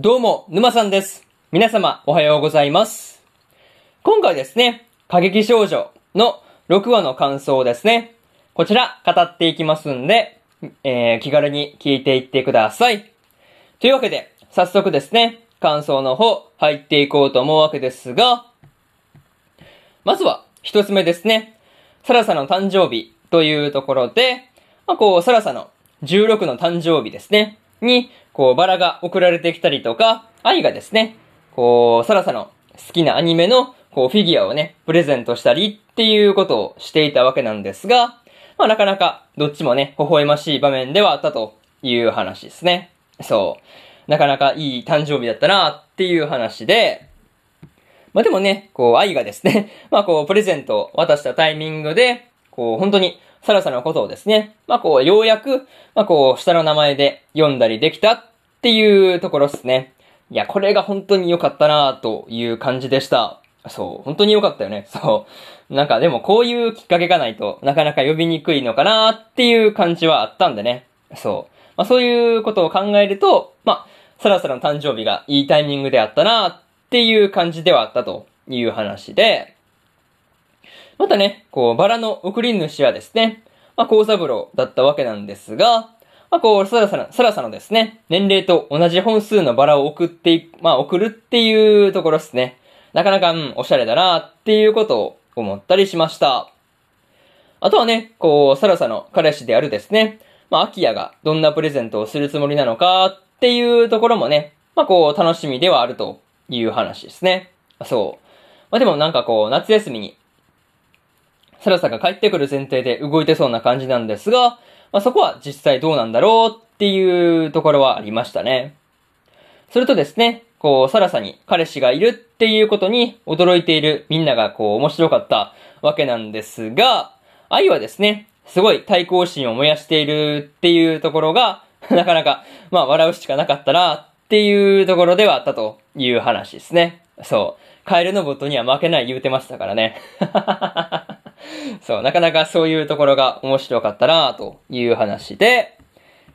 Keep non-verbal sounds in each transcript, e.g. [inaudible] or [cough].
どうも、沼さんです。皆様、おはようございます。今回ですね、過激少女の6話の感想をですね、こちら、語っていきますんで、えー、気軽に聞いていってください。というわけで、早速ですね、感想の方、入っていこうと思うわけですが、まずは、一つ目ですね、サラサの誕生日というところで、まあ、こう、サラサの16の誕生日ですね、に、こう、バラが送られてきたりとか、愛がですね、こう、サラサの好きなアニメの、こう、フィギュアをね、プレゼントしたりっていうことをしていたわけなんですが、まあ、なかなか、どっちもね、微笑ましい場面ではあったという話ですね。そう。なかなかいい誕生日だったなっていう話で、まあ、でもね、こう、愛がですね、[laughs] まあ、こう、プレゼントを渡したタイミングで、こう、本当に、サラサのことをですね、まあ、こう、ようやく、まあ、こう、下の名前で読んだりできたっていうところですね。いや、これが本当に良かったなという感じでした。そう、本当に良かったよね。そう。なんかでもこういうきっかけがないとなかなか呼びにくいのかなっていう感じはあったんでね。そう。まあそういうことを考えると、まあ、サラサラの誕生日がいいタイミングであったなっていう感じではあったという話で、またね、こう、バラの送り主はですね、まあ、高三郎だったわけなんですが、まあ、こう、サラサラ、サラサのですね、年齢と同じ本数のバラを送ってい、まあ、送るっていうところですね。なかなか、うん、おしゃれだなっていうことを思ったりしました。あとはね、こう、サラサの彼氏であるですね、まあ、アキヤがどんなプレゼントをするつもりなのかっていうところもね、まあ、こう、楽しみではあるという話ですね。そう。まあ、でもなんかこう、夏休みに、サラサが帰ってくる前提で動いてそうな感じなんですが、まあ、そこは実際どうなんだろうっていうところはありましたね。それとですね、こう、サラサに彼氏がいるっていうことに驚いているみんながこう、面白かったわけなんですが、愛はですね、すごい対抗心を燃やしているっていうところが、[laughs] なかなか、まあ、笑うしかなかったなっていうところではあったという話ですね。そう。カエルのボットには負けない言うてましたからね。[laughs] [laughs] そう、なかなかそういうところが面白かったなという話で、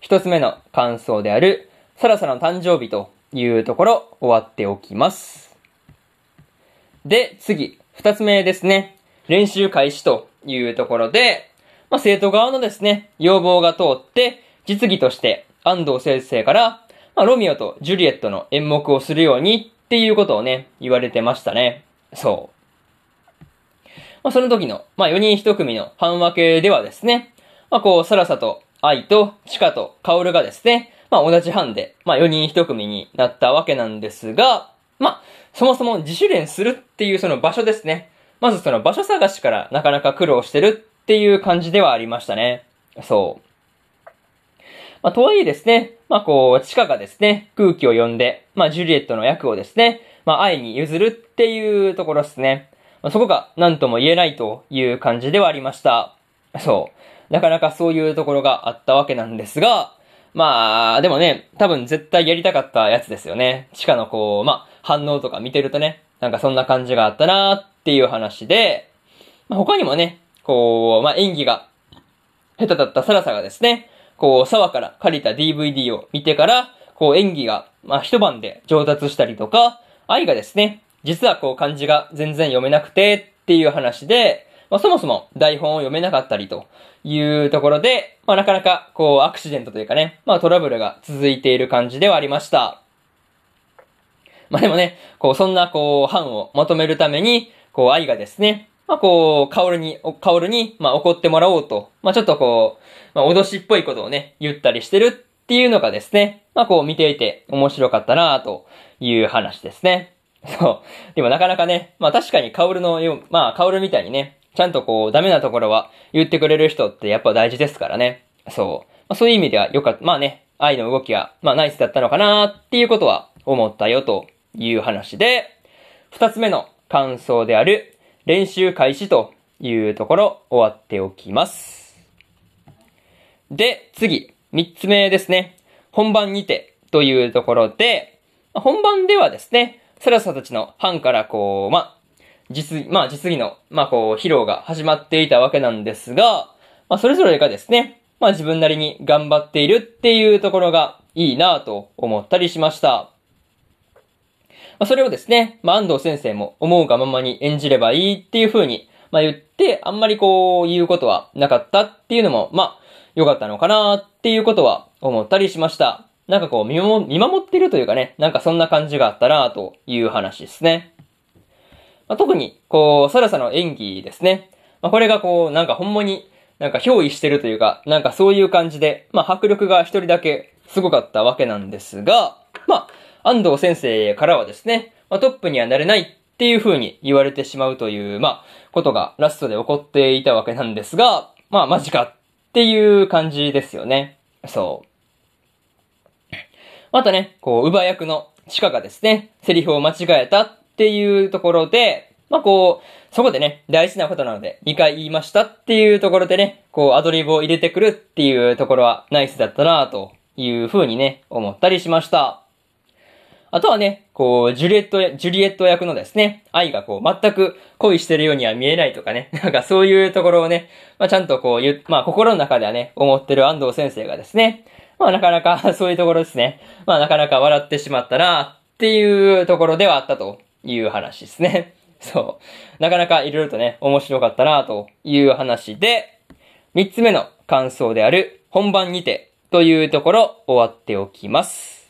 一つ目の感想である、サラサの誕生日というところ終わっておきます。で、次、二つ目ですね。練習開始というところで、まあ、生徒側のですね、要望が通って、実技として安藤先生から、まあ、ロミオとジュリエットの演目をするようにっていうことをね、言われてましたね。そう。まあ、その時の、まあ、4人1組の半分けではですね、まあ、こう、サラサと愛とチカとカオルがですね、まあ、同じ班で、まあ、4人1組になったわけなんですが、まあ、そもそも自主練するっていうその場所ですね。まずその場所探しからなかなか苦労してるっていう感じではありましたね。そう。まあ、とはいえですね、まあ、こう、チカがですね、空気を読んで、まあ、ジュリエットの役をですね、まあ、愛に譲るっていうところですね。まあ、そこが何とも言えないという感じではありました。そう。なかなかそういうところがあったわけなんですが、まあ、でもね、多分絶対やりたかったやつですよね。チカのこう、まあ、反応とか見てるとね、なんかそんな感じがあったなっていう話で、まあ、他にもね、こう、まあ、演技が下手だったサラサがですね、こう、沢から借りた DVD を見てから、こう演技が、まあ、一晩で上達したりとか、愛がですね、実はこう漢字が全然読めなくてっていう話で、まあ、そもそも台本を読めなかったりというところで、まあ、なかなかこうアクシデントというかね、まあ、トラブルが続いている感じではありました。まあ、でもね、こうそんなこう班をまとめるために、こう愛がですね、まあ、こう、カオルに、カオルに、まあ、怒ってもらおうと、まあ、ちょっとこう、まあ、脅しっぽいことをね、言ったりしてるっていうのがですね、まあ、こう見ていて面白かったなという話ですね。そう。でもなかなかね、まあ確かにカオルのよう、まあカオルみたいにね、ちゃんとこうダメなところは言ってくれる人ってやっぱ大事ですからね。そう。まあそういう意味ではよかった。まあね、愛の動きは、まあナイスだったのかなっていうことは思ったよという話で、二つ目の感想である練習開始というところ終わっておきます。で、次、三つ目ですね。本番にてというところで、本番ではですね、サラサたちの班からこう、まあ、実、まあ実技の、まあこう、披露が始まっていたわけなんですが、まあそれぞれがですね、まあ自分なりに頑張っているっていうところがいいなぁと思ったりしました。あ、それをですね、まあ、安藤先生も思うがままに演じればいいっていう風に、まあ、言って、あんまりこう、言うことはなかったっていうのも、まあ、良かったのかなっていうことは思ったりしました。なんかこう見守、見守ってるというかね、なんかそんな感じがあったなという話ですね。まあ、特に、こう、サラサの演技ですね。まあ、これがこう、なんかほんまに、なんか憑依してるというか、なんかそういう感じで、まあ、迫力が一人だけすごかったわけなんですが、まあ、安藤先生からはですね、まあ、トップにはなれないっていう風に言われてしまうという、まあ、ことがラストで起こっていたわけなんですが、まあ、マジかっていう感じですよね。そう。またね、こう、乳母役のチカがですね、セリフを間違えたっていうところで、まあこう、そこでね、大事なことなので、2回言いましたっていうところでね、こう、アドリブを入れてくるっていうところはナイスだったなという風にね、思ったりしました。あとはね、こう、ジュリエット、ジュリエット役のですね、愛がこう、全く恋してるようには見えないとかね、[laughs] なんかそういうところをね、まあちゃんとこう、言まあ心の中ではね、思ってる安藤先生がですね、まあなかなか [laughs] そういうところですね、まあなかなか笑ってしまったなっていうところではあったという話ですね。[laughs] そう。なかなかいろいろとね、面白かったなという話で、三つ目の感想である本番にてというところ終わっておきます。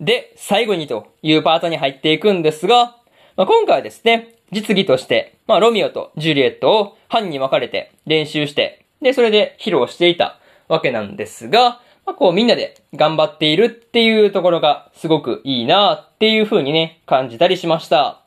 で、最後にというパートに入っていくんですが、まあ、今回はですね、実技として、まあ、ロミオとジュリエットを班に分かれて練習して、で、それで披露していたわけなんですが、まあ、こうみんなで頑張っているっていうところがすごくいいなっていう風にね、感じたりしました。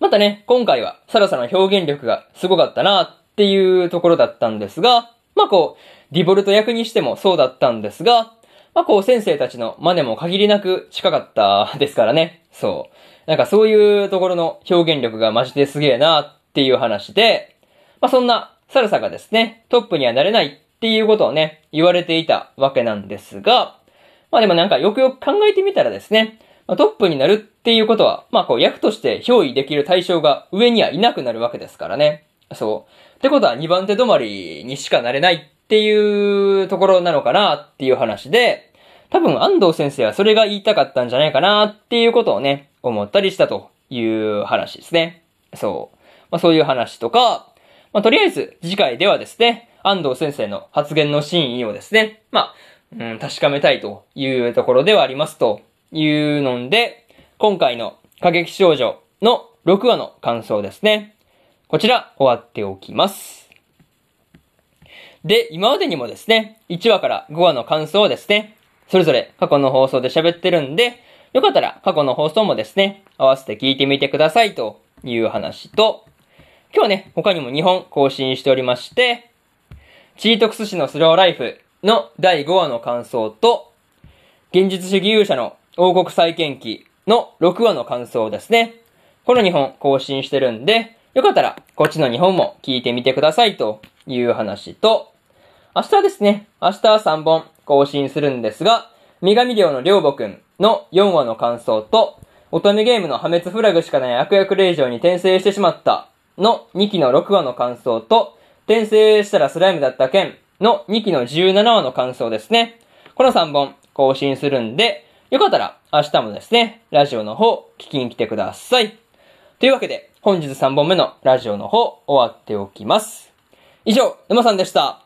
またね、今回はサラサの表現力がすごかったなっていうところだったんですが、まあこう、ディボルト役にしてもそうだったんですが、まあこう先生たちの真似も限りなく近かったですからね。そう。なんかそういうところの表現力がマジですげえなっていう話で、まあそんなサルサがですね、トップにはなれないっていうことをね、言われていたわけなんですが、まあでもなんかよくよく考えてみたらですね、トップになるっていうことは、まあこう役として憑依できる対象が上にはいなくなるわけですからね。そう。ってことは2番手止まりにしかなれないっていうところなのかなっていう話で、多分安藤先生はそれが言いたかったんじゃないかなっていうことをね、思ったりしたという話ですね。そう。まあそういう話とか、まあとりあえず次回ではですね、安藤先生の発言の真意をですね、まあ、うん、確かめたいというところではありますというので、今回の過激少女の6話の感想ですね。こちら終わっておきます。で、今までにもですね、1話から5話の感想をですね、それぞれ過去の放送で喋ってるんで、よかったら過去の放送もですね、合わせて聞いてみてくださいという話と、今日ね、他にも2本更新しておりまして、チートクス氏のスローライフの第5話の感想と、現実主義勇者の王国再建記の6話の感想ですね。この2本更新してるんで、よかったらこっちの2本も聞いてみてくださいという話と、明日ですね、明日は3本更新するんですが、女神寮のりょうぼくんの4話の感想と、乙女ゲームの破滅フラグしかない悪役令状に転生してしまったの2期の6話の感想と、転生したらスライムだった件の2期の17話の感想ですね。この3本更新するんで、よかったら明日もですね、ラジオの方聞きに来てください。というわけで、本日3本目のラジオの方終わっておきます。以上、沼さんでした。